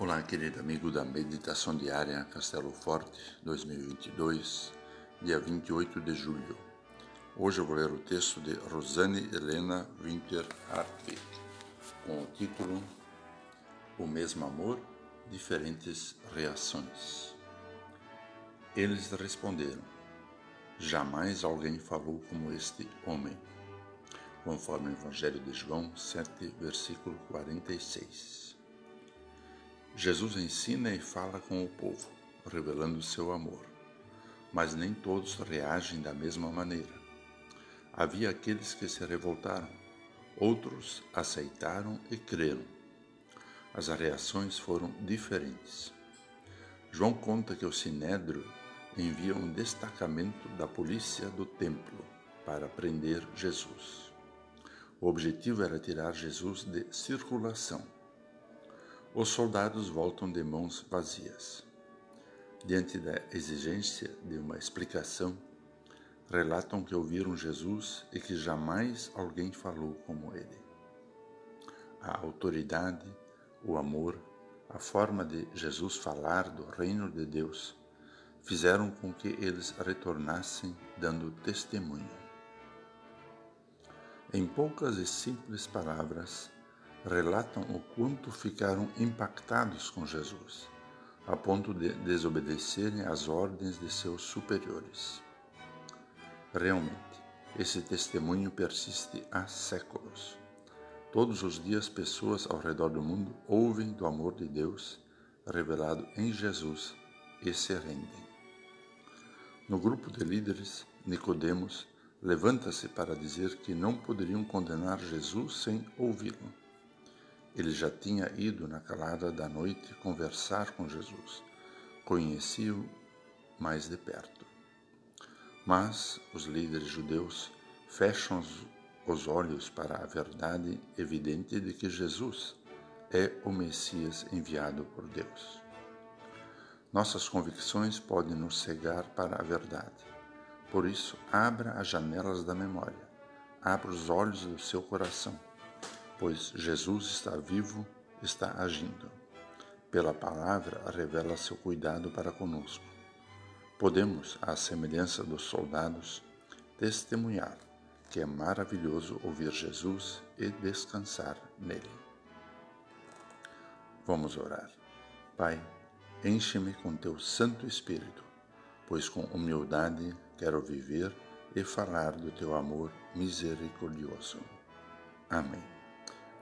Olá, querido amigo da Meditação Diária Castelo Forte 2022, dia 28 de julho. Hoje eu vou ler o texto de Rosane Helena Winter Hartwig, com o título O mesmo amor, diferentes reações. Eles responderam: Jamais alguém falou como este homem, conforme o Evangelho de João 7, versículo 46. Jesus ensina e fala com o povo, revelando seu amor, mas nem todos reagem da mesma maneira. Havia aqueles que se revoltaram, outros aceitaram e creram. As reações foram diferentes. João conta que o Sinédrio envia um destacamento da polícia do templo para prender Jesus. O objetivo era tirar Jesus de circulação os soldados voltam de mãos vazias. Diante da exigência de uma explicação, relatam que ouviram Jesus e que jamais alguém falou como ele. A autoridade, o amor, a forma de Jesus falar do reino de Deus fizeram com que eles retornassem dando testemunho. Em poucas e simples palavras, relatam o quanto ficaram impactados com Jesus, a ponto de desobedecerem às ordens de seus superiores. Realmente, esse testemunho persiste há séculos. Todos os dias, pessoas ao redor do mundo ouvem do amor de Deus revelado em Jesus e se rendem. No grupo de líderes, Nicodemos levanta-se para dizer que não poderiam condenar Jesus sem ouvi-lo. Ele já tinha ido na calada da noite conversar com Jesus. Conhecia-o mais de perto. Mas os líderes judeus fecham os olhos para a verdade evidente de que Jesus é o Messias enviado por Deus. Nossas convicções podem nos cegar para a verdade. Por isso, abra as janelas da memória, abra os olhos do seu coração pois Jesus está vivo, está agindo. Pela palavra, revela seu cuidado para conosco. Podemos, à semelhança dos soldados, testemunhar que é maravilhoso ouvir Jesus e descansar nele. Vamos orar. Pai, enche-me com teu Santo Espírito, pois com humildade quero viver e falar do teu amor misericordioso. Amém.